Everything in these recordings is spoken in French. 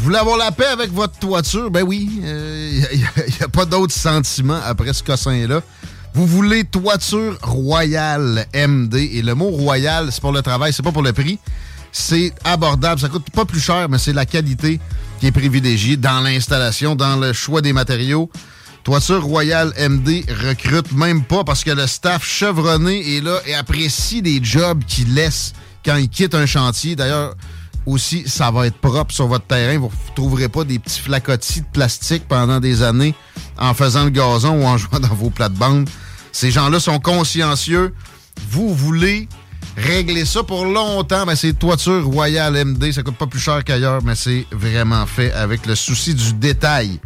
Vous voulez avoir la paix avec votre toiture? Ben oui, il n'y a, a, pas d'autre sentiment après ce cossin-là. Vous voulez toiture royale MD. Et le mot royal, c'est pour le travail, c'est pas pour le prix. C'est abordable, ça coûte pas plus cher, mais c'est la qualité qui est privilégiée dans l'installation, dans le choix des matériaux. Toiture Royale MD recrute même pas parce que le staff chevronné est là et apprécie les jobs qu'il laisse quand il quitte un chantier. D'ailleurs, aussi, ça va être propre sur votre terrain. Vous ne trouverez pas des petits flacotis de plastique pendant des années en faisant le gazon ou en jouant dans vos plates-bandes. Ces gens-là sont consciencieux. Vous voulez régler ça pour longtemps, ben c'est Toiture Royale MD. Ça coûte pas plus cher qu'ailleurs, mais c'est vraiment fait avec le souci du détail.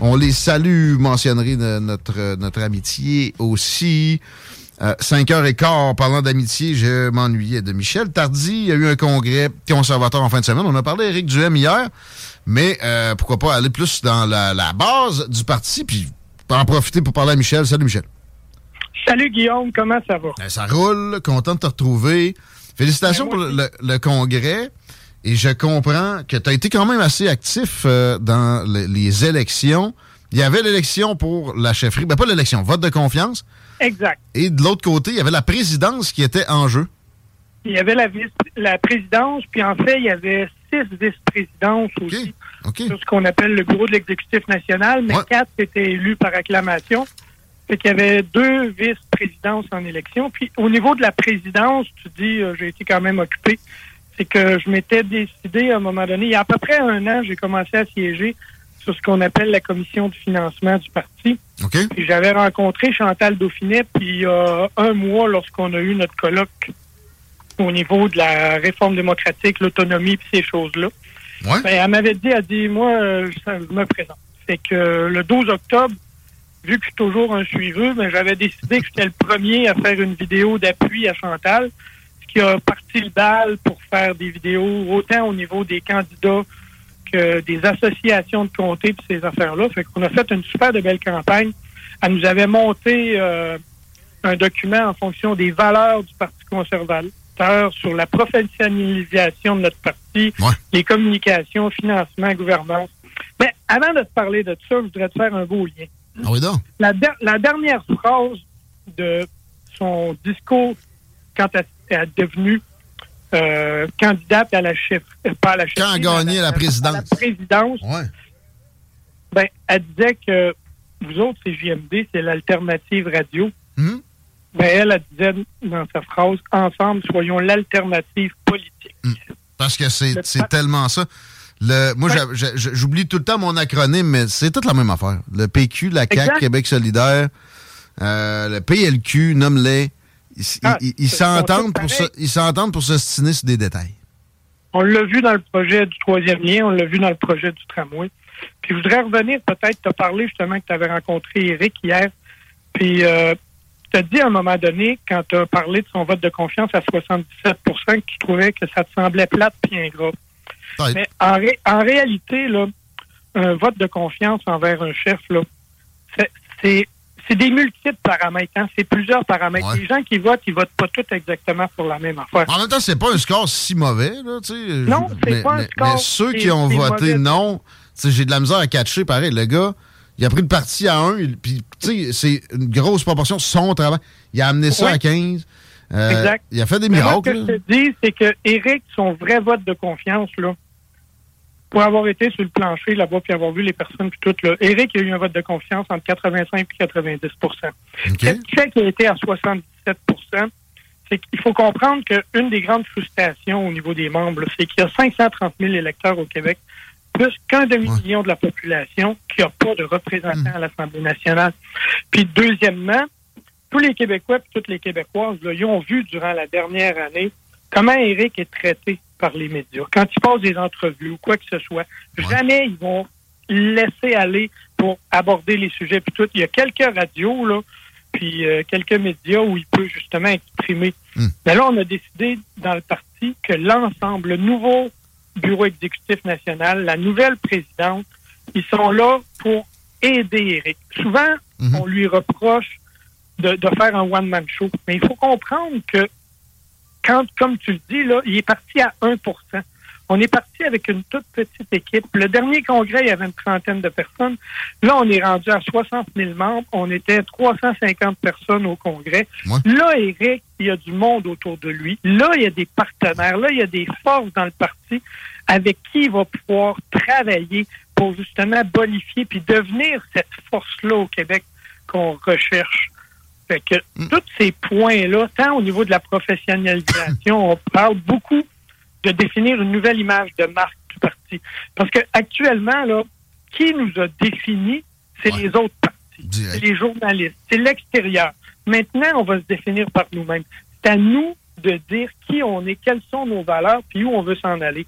On les salue, mentionnerai de notre, notre amitié aussi. Euh, 5 heures et quart, en parlant d'amitié, je m'ennuyais de Michel Tardy. Il y a eu un congrès conservateur en fin de semaine. On a parlé d'Éric Duhem hier, mais euh, pourquoi pas aller plus dans la, la, base du parti, puis en profiter pour parler à Michel. Salut Michel. Salut Guillaume, comment ça va? Ben, ça roule, content de te retrouver. Félicitations pour le, le, congrès. Et je comprends que tu as été quand même assez actif euh, dans le, les élections. Il y avait l'élection pour la chefferie. Ben, pas l'élection, vote de confiance. Exact. Et de l'autre côté, il y avait la présidence qui était en jeu. Il y avait la, vice, la présidence, puis en fait, il y avait six vice-présidences okay. aussi. Okay. Sur ce qu'on appelle le bureau de l'exécutif national, mais Ouais. quatre étaient élus par acclamation. Fait qu'il y avait deux vice-présidences en élection. Puis au niveau de la présidence, tu dis, euh, j'ai été quand même occupé. C'est que je m'étais décidé à un moment donné, il y a à peu près un an, j'ai commencé à siéger sur ce qu'on appelle la commission du financement du parti. OK. Puis j'avais rencontré Chantal Dauphinet, puis il y a un mois, lorsqu'on a eu notre colloque au niveau de la réforme démocratique, l'autonomie, puis ces choses-là. Ouais. Ben, elle m'avait dit, elle dit, moi, je me présente. Fait que euh, le 12 octobre, vu que je suis toujours un suiveux, ben, j'avais décidé que j'étais le premier à faire une vidéo d'appui à Chantal, ce qui a parti le bal pour faire des vidéos autant au niveau des candidats des associations de comté puis ces affaires-là. Fait qu'on a fait une super de belle campagne. Elle nous avait monté euh, un document en fonction des valeurs du Parti conservateur sur la professionnalisation de notre parti, Ouais. les communications, financement, gouvernance. Mais avant de te parler de ça, je voudrais te faire un beau lien. Ah oui, donc. La, la dernière phrase de son discours quand elle est devenue euh, candidate à la chef, euh, pas à la Quand a gagné à la présidence. à la présidence, Ouais. ben, elle disait que vous autres, c'est JMD, c'est l'alternative radio. Mhm. Ben, elle, elle disait dans sa phrase, ensemble, soyons l'alternative politique. Parce que c'est tellement ça. Le, moi, Ouais. j'oublie tout le temps mon acronyme, mais c'est toute la même affaire. Le PQ, la CAQ, Exact. Québec solidaire, euh, le PLQ, nomme-les. Ils Ah, ils- s'entendent pour se, pour s'ostiner sur des détails. On l'a vu dans le projet du troisième lien, on l'a vu dans le projet du tramway. Puis je voudrais revenir peut-être te parler justement que tu avais rencontré Eric hier. Puis euh, tu as dit à un moment donné, quand tu as parlé de son vote de confiance à 77% que tu trouvais que ça te semblait plate puis ingrat. Ouais. Mais en, ré- en réalité, là, un vote de confiance envers un chef, là, c'est- c'est des multiples paramètres. hein. C'est plusieurs paramètres. Ouais. Les gens qui votent, ils votent pas tous exactement pour la même affaire. En même temps, c'est pas un score si mauvais, là. Non, c'est mais, pas un mais- score mais ceux qui ont voté mauvais. non, j'ai de la misère à catcher, pareil. Le gars, il a pris le parti à un, puis, tu sais, c'est une grosse proportion, son travail. Il a amené ça Ouais. à 15. Euh, exact. Il a fait des moi, miracles. ce que je te dis, c'est que Eric, son vrai vote de confiance, là, pour avoir été sur le plancher là-bas puis avoir vu les personnes puis tout, là, Eric a eu un vote de confiance entre 85 et 90 OK. Ce qui fait qu'il a été à 77 c'est qu'il faut comprendre qu'une des grandes frustrations au niveau des membres, c'est qu'il y a 530 000 électeurs au Québec, plus qu'un demi-million de la population qui n'a pas de représentant à l'Assemblée nationale. Puis deuxièmement, tous les Québécois et toutes les Québécoises, là, ils ont vu durant la dernière année comment Éric est traité par les médias. Quand il passe des entrevues ou quoi que ce soit, jamais ils vont laisser aller pour aborder les sujets. Puis tout, il y a quelques radios, là, puis euh, quelques médias où il peut justement exprimer. Hmm. Mais là, on a décidé dans le parti que l'ensemble, le nouveau bureau exécutif national, la nouvelle présidente, ils sont là pour aider Éric. Souvent, Mhm. on lui reproche de, de faire un one-man show. Mais il faut comprendre que quand, comme tu le dis, là, il est parti à 1% On est parti avec une toute petite équipe. Le dernier congrès, il y avait une trentaine de personnes. Là, on est rendu à 60 000 membres. On était 350 personnes au congrès. Ouais. Là, Eric, il y a du monde autour de lui. Là, il y a des partenaires. Là, il y a des forces dans le parti avec qui il va pouvoir travailler pour justement bonifier puis devenir cette force-là au Québec qu'on recherche. Fait que tous ces points-là, tant au niveau de la professionnalisation, on parle beaucoup de définir une nouvelle image de marque du parti. Parce que actuellement, là, qui nous a défini, c'est Ouais. les autres partis. C'est les journalistes, c'est l'extérieur. Maintenant, on va se définir par nous-mêmes. C'est à nous de dire qui on est, quelles sont nos valeurs, puis où on veut s'en aller.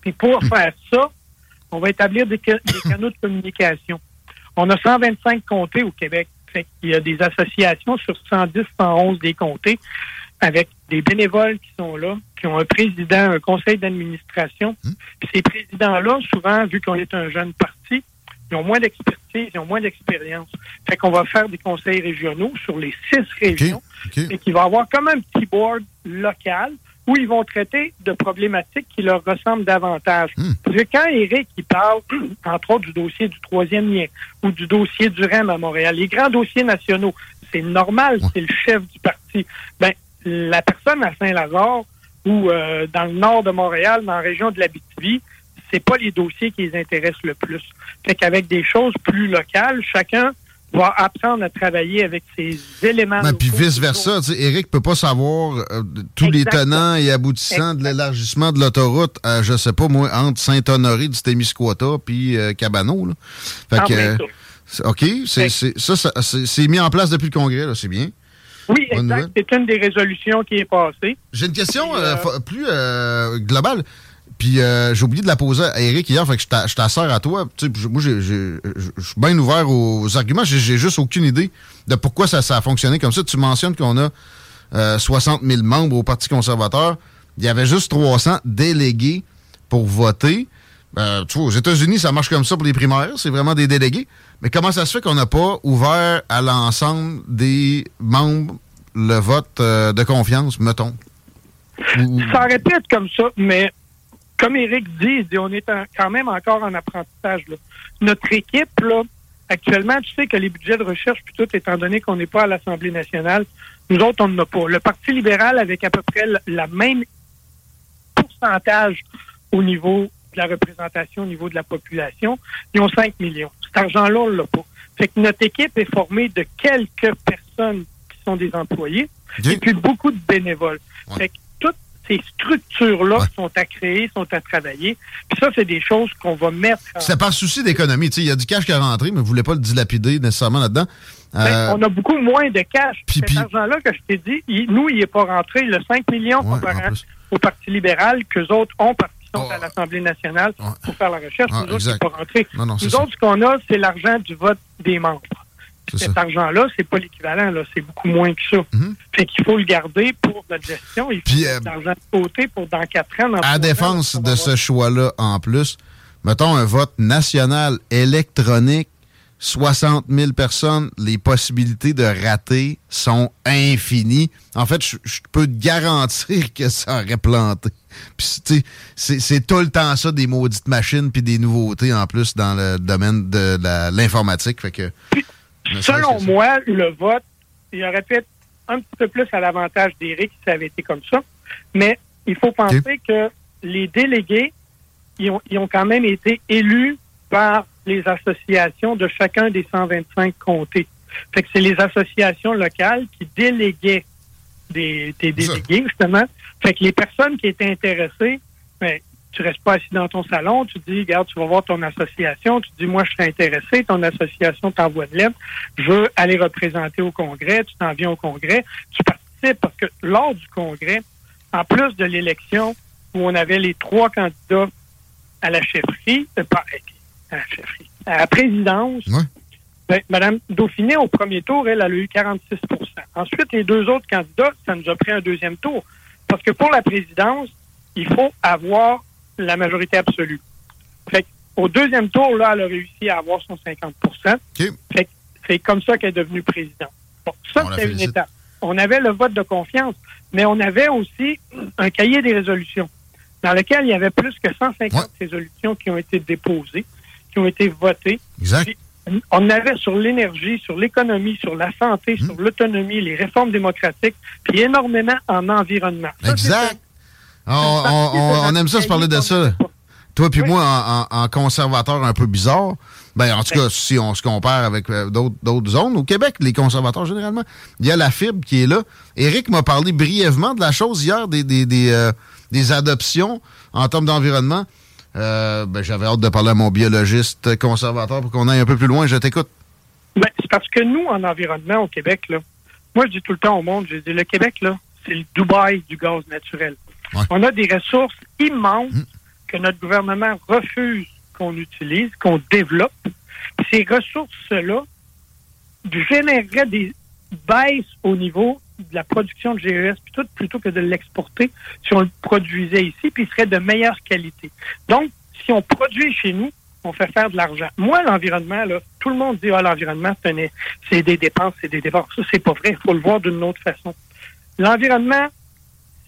Puis pour faire ça, on va établir des canaux de communication. On a 125 comtés au Québec. Fait Il y a des associations sur 110, 111 des comtés avec des bénévoles qui sont là, qui ont un président, un conseil d'administration. Puis ces présidents-là, souvent, vu qu'on est un jeune parti, ils ont moins d'expertise, ils ont moins d'expérience. Fait qu'on va faire des conseils régionaux sur les six régions et qu'il va avoir comme un petit board local où ils vont traiter de problématiques qui leur ressemblent davantage. Hmm. Parce que quand Eric il parle, entre autres, du dossier du troisième lien ou du dossier du REM à Montréal, les grands dossiers nationaux, c'est normal, Ouais. c'est le chef du parti. Ben, la personne à Saint-Lazare ou euh, dans le nord de Montréal, dans la région de l'Abitibi, c'est pas les dossiers qui les intéressent le plus. Fait qu'avec des choses plus locales, chacun va apprendre à travailler avec ses éléments. Ben, puis vice-versa. tu sais, Eric peut pas savoir euh, tous les tenants et aboutissants de l'élargissement de l'autoroute, à, je sais pas moi, entre Saint-Honoré du Témiscouata puis euh, Cabano. Là. Fait En que, euh, OK, c'est, c'est- ça, ça c'est, c'est mis en place depuis le congrès, là, c'est bien. Oui, exact. C'est une des résolutions qui est passée. J'ai une question euh, euh, plus euh, globale. Puis euh, j'ai oublié de la poser à Eric hier, fait que je t'a- je t'assure à toi. Tu sais, moi, je suis bien ouvert aux arguments. J'ai juste aucune idée de pourquoi ça, ça a fonctionné comme ça. Tu mentionnes qu'on a euh, 60 000 membres au Parti conservateur. Il y avait juste 300 délégués pour voter. Euh, tu vois, aux États-Unis, ça marche comme ça pour les primaires. C'est vraiment des délégués. Mais comment ça se fait qu'on n'a pas ouvert à l'ensemble des membres le vote euh, de confiance, mettons? Ça aurait pu être comme ça, mais comme Eric dit, on est en- quand même encore en apprentissage. là. Notre équipe, là, actuellement, tu sais que les budgets de recherche, puis tout, étant donné qu'on n'est pas à l'Assemblée nationale, nous autres, on n'en a pas. Le Parti libéral, avec à peu près la, la même pourcentage au niveau de la représentation, au niveau de la population, ils ont 5 millions. Cet argent-là, on l'a pas. Fait que notre équipe est formée de quelques personnes qui sont des employés, et puis beaucoup de bénévoles. Ouais. Fait que ces structures-là Ouais. sont à créer, sont à travailler. Puis ça, c'est des choses qu'on va mettre en... C'est par souci d'économie. Tu sais, Il y a du cash qui est rentré, mais vous ne voulez pas le dilapider nécessairement là-dedans. Ben, Euh, on a beaucoup moins de cash. puis- Cet argent-là que je t'ai dit, il- nous, il n'est pas rentré. Le 5 millions Ouais, en plus. au Parti libéral qu'eux autres ont parce qu'ils sont Oh. à l'Assemblée nationale pour faire la recherche. Ah, nous autres, exact. c'est pas rentré. non, non, c'est Nous ça. autres, ce qu'on a, c'est l'argent du vote des membres. Cet argent-là, c'est pas l'équivalent, là. C'est beaucoup moins que ça. Mhm. Fait qu'il faut le garder pour notre gestion. Il faut euh, de l'argent de côté pour dans quatre ans. dans À ans, défense de ce choix-là en plus, mettons un vote national électronique, 60 000 personnes, les possibilités de rater sont infinies. En fait, je, je peux te garantir que ça aurait planté. Puis, tu sais, c'est tout le temps ça, des maudites machines puis des nouveautés en plus dans le domaine de l'informatique. Fait que, Selon moi, le vote, il aurait pu être un petit peu plus à l'avantage d'Éric si ça avait été comme ça. Mais il faut penser que les délégués, ils ont, ils ont quand même été élus par les associations de chacun des 125 comtés. Fait que c'est les associations locales qui déléguaient des, des délégués, justement. Fait que les personnes qui étaient intéressées, ben, tu restes pas assis dans ton salon, tu dis, regarde, tu vas voir ton association, tu dis, moi, je suis intéressé, ton association t'envoie de lettre, je veux aller représenter au Congrès, tu t'en viens au Congrès, tu participes parce que lors du Congrès, en plus de l'élection où on avait les trois candidats à la chefferie, euh, pas à la chefferie, à la présidence, ben, Madame Dauphiné, au premier tour, elle, elle a eu 46% Ensuite, les deux autres candidats, ça nous a pris un deuxième tour. Parce que pour la présidence, il faut avoir la majorité absolue. Fait au deuxième tour, là, elle a réussi à avoir son 50 c'est comme ça qu'elle est devenue présidente. Bon, ça, c'est une étape. On avait le vote de confiance, mais on avait aussi un cahier des résolutions dans lequel il y avait plus que 150 résolutions qui ont été déposées, qui ont été votées. Exact. on avait sur l'énergie, sur l'économie, sur la santé, hmm. sur l'autonomie, les réformes démocratiques, puis énormément en environnement. exact. On, aime ça se parler de ça. Toi puis moi, en, conservateur un peu bizarre, ben, en tout cas, si on se compare avec euh, d'autres zones, au Québec, les conservateurs, généralement, il y a la fibre qui est là. Éric m'a parlé brièvement de la chose hier, des, des, des, euh, des adoptions en termes d'environnement. Euh, ben, J'avais hâte de parler à mon biologiste conservateur pour qu'on aille un peu plus loin. Je t'écoute. Ben, c'est parce que nous, en environnement au Québec, là, moi, je dis tout le temps au monde, je dis le Québec, là, c'est le Dubaï du gaz naturel. On a des ressources immenses mm. que notre gouvernement refuse qu'on utilise, qu'on développe. Ces ressources-là généreraient des baisses au niveau de la production de GES plutôt, plutôt que de l'exporter si on le produisait ici, puis il serait de meilleure qualité. Donc, si on produit chez nous, on fait faire de l'argent. Moi, l'environnement, là, tout le monde dit, ah, l'environnement, c'est des dépenses, c'est des dépenses. Ça, c'est pas vrai. Il faut le voir d'une autre façon. L'environnement,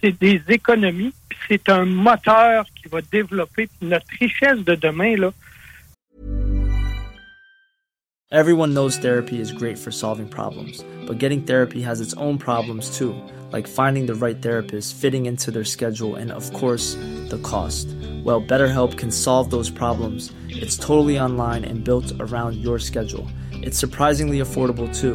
c'est des économies, c'est un moteur qui va développer notre richesse de demain là. Everyone knows therapy is great for solving problems, but getting therapy has its own problems too, like finding the right therapist, fitting into their schedule, and of course, the cost. Well, BetterHelp can solve those problems. It's totally online and built around your schedule. It's surprisingly affordable too.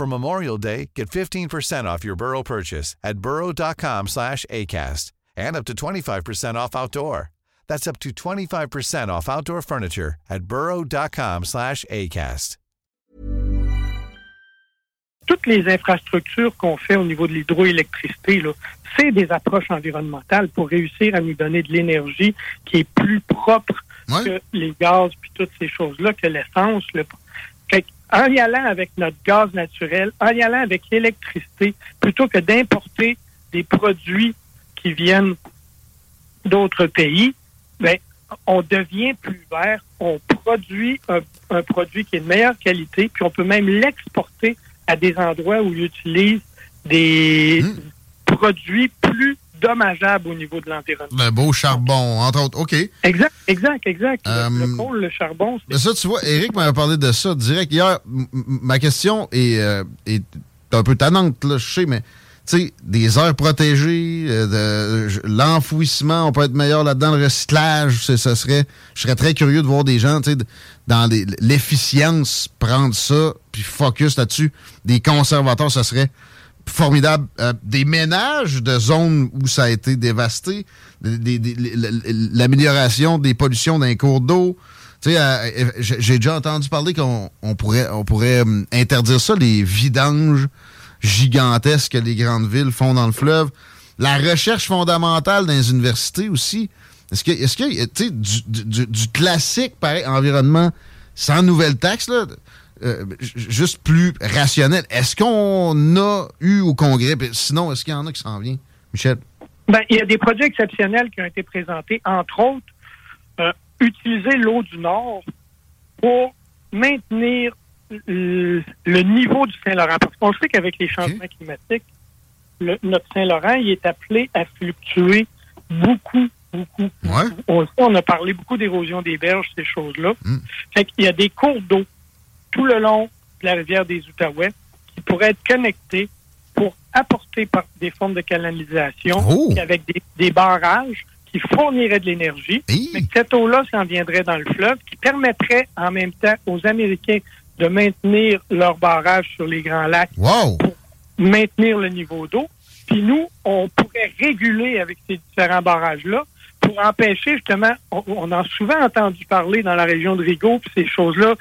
For Memorial Day, get 15% off your Burrow purchase at burrow.com slash ACAST and up to 25% off outdoor. That's up to 25% off outdoor furniture at burrow.com slash ACAST. Toutes les infrastructures qu'on fait au niveau de l'hydroélectricité, c'est des approches environnementales pour réussir à nous donner de l'énergie qui est plus propre ouais. que les gaz puis toutes ces choses-là, que l'essence. Le en y allant avec notre gaz naturel, en y allant avec l'électricité, plutôt que d'importer des produits qui viennent d'autres pays, ben, on devient plus vert, on produit un, produit qui est de meilleure qualité, puis on peut même l'exporter à des endroits où ils utilisent des mmh. produits plus dommageable au niveau de l'environnement. Le beau charbon, entre autres. OK. Exact, exact, exact. le, euh, coal, le charbon. Mais ça, tu vois, Eric m'avait parlé de ça direct hier. ma question est, euh, est, un peu tannante, là, je sais, mais tu sais, des aires protégées, euh, l'enfouissement, on peut être meilleur là-dedans, le recyclage, ça serait, je serais très curieux de voir des gens, tu sais, dans l'efficience, prendre ça, puis focus là-dessus. Des conservateurs, ça serait formidable. Euh, des ménages de zones où ça a été dévasté, l'amélioration des pollutions d'un cours d'eau. Tu sais, euh, j'ai déjà entendu parler qu'on pourrait, on pourrait euh, interdire ça, les vidanges gigantesques que les grandes villes font dans le fleuve. La recherche fondamentale dans les universités aussi. Est-ce que, est-ce que, tu sais, du, du, du, classique, pareil, environnement sans nouvelle taxe, là, euh, juste plus rationnelle. Est-ce qu'on a eu au Congrès, sinon, est-ce qu'il y en a qui s'en vient, Michel? Ben, il y a des projets exceptionnels qui ont été présentés, entre autres, euh, utiliser l'eau du Nord pour maintenir le, niveau du Saint-Laurent. Parce qu'on sait qu'avec les changements climatiques, notre Saint-Laurent, il est appelé à fluctuer beaucoup, beaucoup. On, on a parlé beaucoup d'érosion des berges, ces choses-là. Mm. Fait qu'il y a des cours d'eau tout le long de la rivière des Outaouais qui pourraient être connectés pour apporter par des formes de canalisation oh! avec des, barrages qui fourniraient de l'énergie. Mais cette eau-là s'en viendrait dans le fleuve, qui permettrait en même temps aux Américains de maintenir leurs barrages sur les grands lacs pour maintenir le niveau d'eau. Puis nous, on pourrait réguler avec ces différents barrages-là pour empêcher justement, on, a souvent entendu parler dans la région de Rigaud, puis ces choses-là,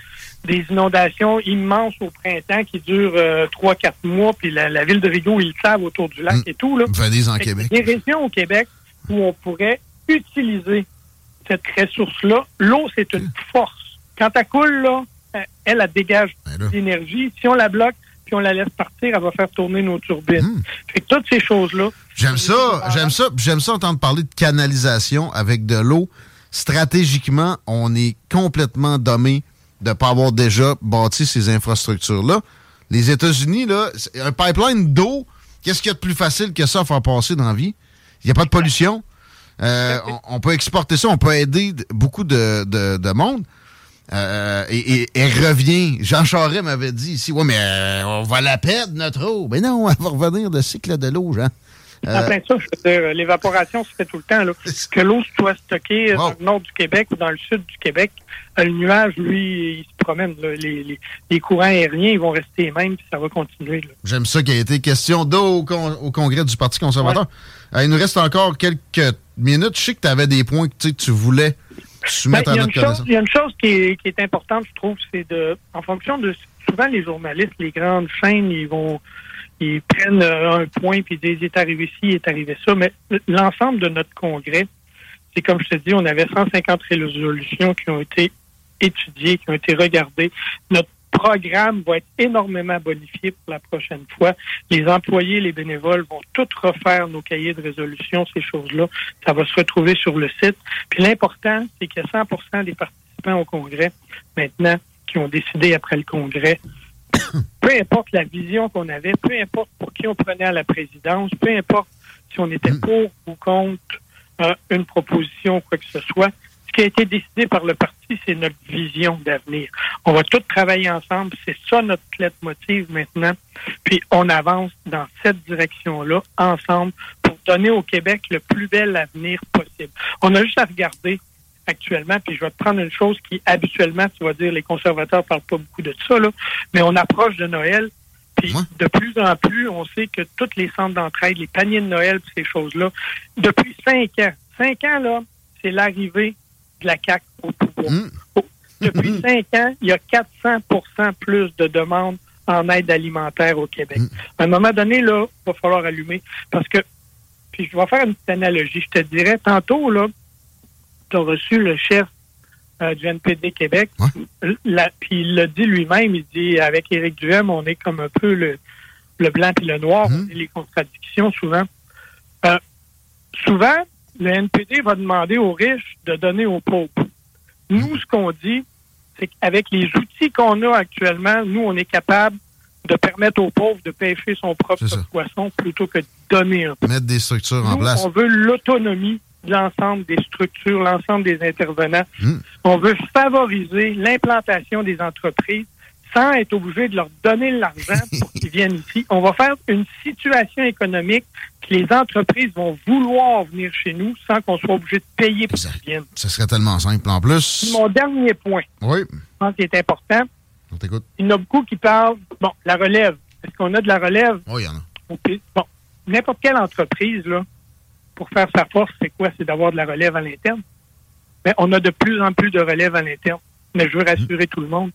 des inondations immenses au printemps qui durent euh, trois, quatre mois, puis la, ville de Rigaud, ils le savent autour du lac et tout. Là. en Québec. Des régions au Québec où on pourrait utiliser cette ressource-là. L'eau, c'est une force. Quand elle coule, là, elle, elle, dégage ben l'énergie. Si on la bloque, puis on la laisse partir, elle va faire tourner nos turbines. Hmm. Fait que toutes ces choses-là. J'aime ça, j'aime ça, j'aime ça entendre parler de canalisation avec de l'eau. Stratégiquement, on est complètement dommé de ne pas avoir déjà bâti ces infrastructures-là. Les États-Unis, là, un pipeline d'eau, qu'est-ce qu'il y a de plus facile que ça à faire passer dans la vie? Il n'y a pas de pollution. Euh, on, peut exporter ça, on peut aider beaucoup de, de monde. Euh, et, elle revient. Jean Charest m'avait dit ici, ouais, mais euh, on va la perdre, notre eau. Mais non, elle va revenir de cycle de l'eau, Jean. Euh, plein ça, je veux dire, l'évaporation se fait tout le temps. Là. Que l'eau soit stockée dans le nord du Québec ou dans le sud du Québec, le nuage, lui, il se promène. Les, les, courants aériens, ils vont rester les mêmes, puis ça va continuer. J'aime ça qu'il y ait été question d'eau au, congrès du Parti conservateur. il nous reste encore quelques minutes. Je sais que tu avais des points que tu voulais ben, y a une chose, il y a une chose qui est, importante, je trouve, c'est de, en fonction de, souvent les journalistes, les grandes chaînes, ils vont, ils prennent euh, un point puis disent, il est arrivé ci, il est arrivé ça, mais l'ensemble de notre congrès, c'est comme je te dis, on avait 150 résolutions qui ont été étudiées, qui ont été regardées. Notre programme va être énormément bonifié pour la prochaine fois. Les employés, les bénévoles vont tout refaire nos cahiers de résolution, ces choses-là. Ça va se retrouver sur le site. Puis l'important, c'est a 100 des participants au congrès maintenant qui ont décidé après le congrès peu importe la vision qu'on avait, peu importe pour qui on prenait à la présidence, peu importe si on était pour ou contre euh, une proposition ou quoi que ce soit, ce qui a été décidé par le parti, c'est notre vision d'avenir. On va tous travailler ensemble. C'est ça notre clé motive maintenant. Puis on avance dans cette direction-là, ensemble, pour donner au Québec le plus bel avenir possible. On a juste à regarder actuellement, puis je vais te prendre une chose qui, habituellement, tu vas dire, les conservateurs parlent pas beaucoup de ça, là, mais on approche de Noël, puis de plus en plus, on sait que toutes les centres d'entraide, les paniers de Noël, ces choses-là, depuis cinq ans, cinq ans, là, c'est l'arrivée de la CAQ au pouvoir. Mmh. Depuis mmh. cinq ans, il y a 400% plus de demandes en aide alimentaire au Québec. Mmh. À un moment donné, là, il va falloir allumer parce que, puis je vais faire une petite analogie. Je te dirais, tantôt, là, as reçu le chef euh, du NPD Québec, puis il l'a dit lui-même, il dit, avec Éric Duhem, on est comme un peu le, le blanc et le noir, les contradictions souvent. Euh, souvent, le NPD va demander aux riches de donner aux pauvres. Nous, ce qu'on dit, c'est qu'avec les outils qu'on a actuellement, nous, on est capable de permettre aux pauvres de pêcher son propre poisson plutôt que de donner un peu. Mettre des structures en place. On veut l'autonomie l'ensemble des structures, l'ensemble des intervenants. Hmm. On veut favoriser l'implantation des entreprises sans être obligé de leur donner l'argent pour qu'ils viennent ici. On va faire une situation économique que les entreprises vont vouloir venir chez nous sans qu'on soit obligé de payer pour qu'ils viennent. Ce serait tellement simple en plus. Mon dernier point, oui. je pense qu'il est important. On t'écoute. Il y en a beaucoup qui parlent, bon, la relève. Est-ce qu'on a de la relève? Oui, il y en a. Bon, n'importe quelle entreprise, là, pour faire sa force, c'est quoi? C'est d'avoir de la relève à l'interne. Mais on a de plus en plus de relève à l'interne mais je veux rassurer tout le monde.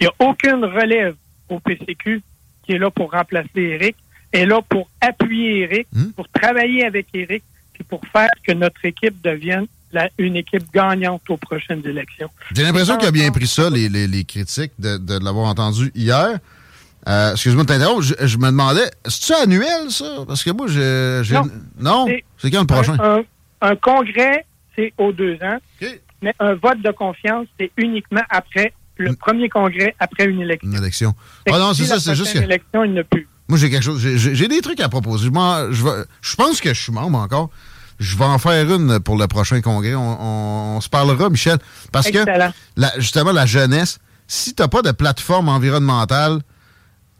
Il n'y a aucune relève au PCQ qui est là pour remplacer Eric, est là pour appuyer Eric, hmm? pour travailler avec Eric, et pour faire que notre équipe devienne la, une équipe gagnante aux prochaines élections. J'ai l'impression qu'il a bien pris ça, les, les, les critiques, de, de l'avoir entendu hier. Euh, Excuse-moi de t'interrompre, je, je, me demandais, c'est-tu annuel, ça? Parce que moi, j'ai... Non. Non? C'est quand le prochain? Un, congrès, c'est aux deux ans, mais un vote de confiance, c'est uniquement après le premier congrès, après une élection. Une élection. Ah non, c'est ça, c'est juste que... élection, il plus. Moi, j'ai quelque chose. j'ai- des trucs à proposer. Je, je, je pense que je suis membre encore. Je vais en faire une pour le prochain congrès. On, on- on se parlera, Michel. Parce que, la- justement, la jeunesse, si tu n'as pas de plateforme environnementale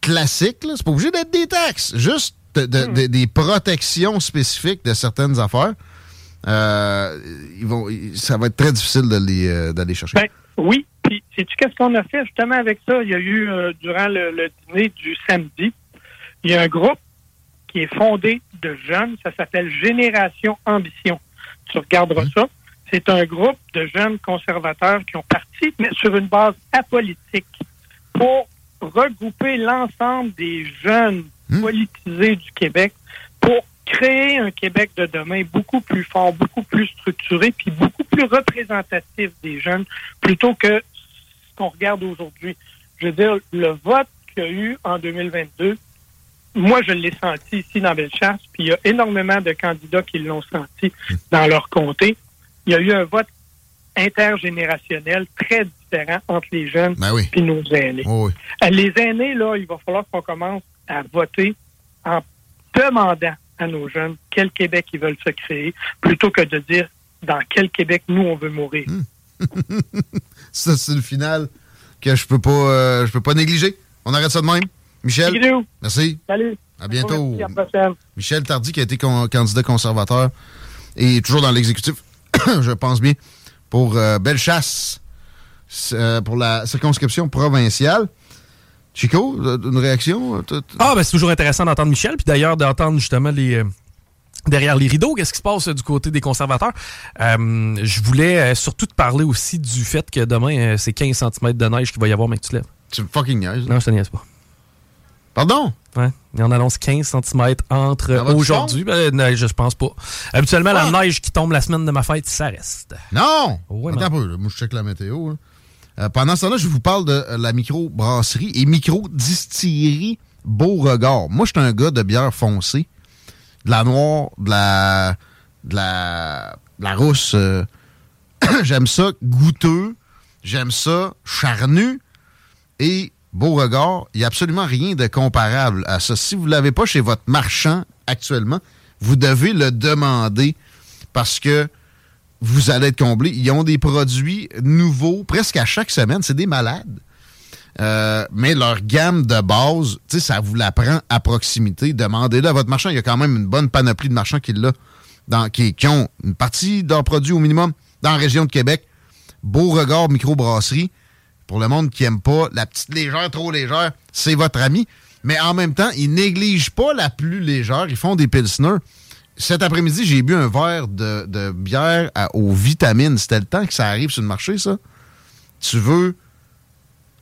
classique, là, c'est pas obligé d'être des taxes. Juste de- de- Hmm. de- des protections spécifiques de certaines affaires. Euh, ils vont, ça va être très difficile euh, d'aller chercher. Ben, oui. Puis, sais-tu qu'est-ce qu'on a fait justement avec ça? Il y a eu, euh, durant le, le dîner du samedi, il y a un groupe qui est fondé de jeunes. Ça s'appelle Génération Ambition. Tu regarderas ça. C'est un groupe de jeunes conservateurs qui ont parti, mais sur une base apolitique, pour regrouper l'ensemble des jeunes Hmm. politisés du Québec pour créer un Québec de demain beaucoup plus fort, beaucoup plus structuré, puis beaucoup plus représentatif des jeunes, plutôt que ce qu'on regarde aujourd'hui. Je veux dire, le vote qu'il y a eu en 2022, moi, je l'ai senti ici dans Bellechasse, puis il y a énormément de candidats qui l'ont senti dans leur comté. Il y a eu un vote intergénérationnel très différent entre les jeunes Ben oui. et nos aînés. Oh oui. Euh, Les aînés, là, il va falloir qu'on commence à voter en demandant à nos jeunes quel Québec ils veulent se créer, plutôt que de dire dans quel Québec nous on veut mourir. Ça, c'est le final que je peux pas, euh, je peux pas négliger. On arrête ça de même. Michel, merci. Salut. À bientôt. Merci, à la prochaine. Michel Tardy, qui a été con- candidat conservateur et toujours dans l'exécutif, je pense bien, pour euh, Bellechasse, euh, pour la circonscription provinciale. Chico, euh, une réaction? Ah, ben c'est toujours intéressant d'entendre Michel, puis d'ailleurs d'entendre justement les. Derrière les rideaux, qu'est-ce qui se passe du côté des conservateurs? Euh, je voulais surtout te parler aussi du fait que demain, c'est 15 cm de neige qu'il va y avoir, mais que tu lèves. Tu me fucking niaises. Non, je te niaise pas. Pardon? Ouais. Et on annonce 15 cm entre aujourd'hui. Ben, neige, je pense pas. Habituellement, Ah! la neige qui tombe la semaine de ma fête, ça reste. Non! Ouais, Attends un peu, moi je check la météo. là. Euh, pendant ce temps-là, je vous parle de euh, la micro-brasserie et micro-distillerie Beauregard. Moi, je suis un gars de bière foncée, de la noire, de la, de la, de la rousse. euh, j'aime ça goûteux, j'aime ça charnu et Beauregard, il n'y a absolument rien de comparable à ça. Si vous ne l'avez pas chez votre marchand actuellement, vous devez le demander parce que vous allez être comblé. Ils ont des produits nouveaux presque à chaque semaine. C'est des malades. Euh, mais leur gamme de base, ça vous la prend à proximité. Demandez-le à votre marchand. Il y a quand même une bonne panoplie de marchands qui, dans, qui, qui ont une partie de leurs produits au minimum dans la région de Québec. Beauregard microbrasserie. Pour le monde qui aime pas la petite légère, trop légère, c'est votre ami. Mais en même temps, ils négligent pas la plus légère. Ils font des pilsners. Cet après-midi, j'ai bu un verre de, bière aux vitamines. C'était le temps que ça arrive sur le marché, ça. Tu veux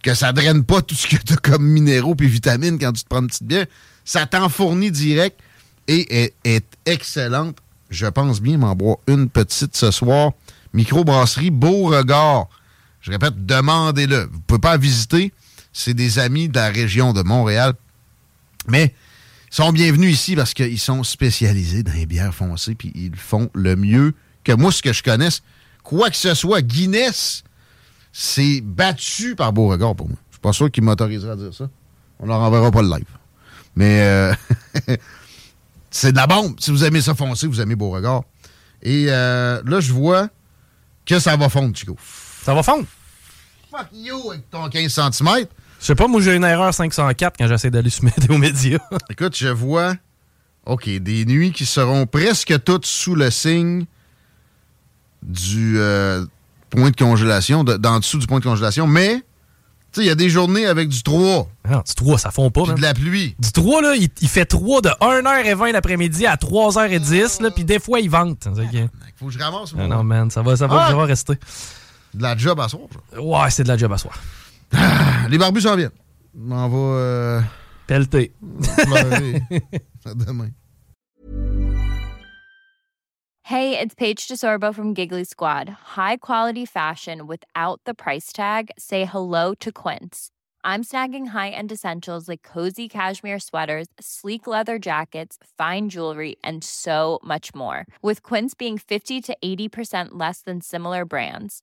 que ça draine pas tout ce que tu as comme minéraux et vitamines quand tu te prends une petite bière. Ça t'en fournit direct et est, est excellente. Je pense bien m'en boire une petite ce soir. Microbrasserie Beauregard. Je répète, demandez-le. Vous pouvez pas visiter. C'est des amis de la région de Montréal. Mais ils sont bienvenus ici parce qu'ils sont spécialisés dans les bières foncées puis ils font le mieux que moi, ce que je connaisse. Quoi que ce soit, Guinness, c'est battu par Beauregard pour moi. Je suis pas sûr qu'il m'autorisera à dire ça. On leur enverra pas le live. Mais euh, c'est de la bombe. Si vous aimez ça foncé, vous aimez Beauregard. Et euh, là, je vois que ça va fondre, Chico. Ça va fondre. Fuck you avec ton 15 cm. Je sais pas, moi j'ai une erreur 504 quand j'essaie d'aller sur Météo Média. Écoute, je vois, OK, des nuits qui seront presque toutes sous le signe du euh, point de congélation, de- d'en dessous du point de congélation, mais, tu sais, il y a des journées avec du 3 Non, du 3, ça fond pas. puis de la pluie. Du 3, là, il, il fait 3 de 1h20 l'après-midi à 3h10, là, puis des fois, il vente. Que- Il faut que je ramasse Ah mon- non, man, ça va, ça va, Ah! ça va rester. De la job à soir. ça. Ouais, c'est de la job à soir. Ah, les barbus s'en viennent. On m'en va euh, Pelleté. pleurer. à demain. Hey, it's Paige DeSorbo from Giggly Squad. High quality fashion without the price tag. Say hello to Quince. I'm snagging high-end essentials like cozy cashmere sweaters, sleek leather jackets, fine jewelry, and so much more. With Quince being 50 to 80% less than similar brands.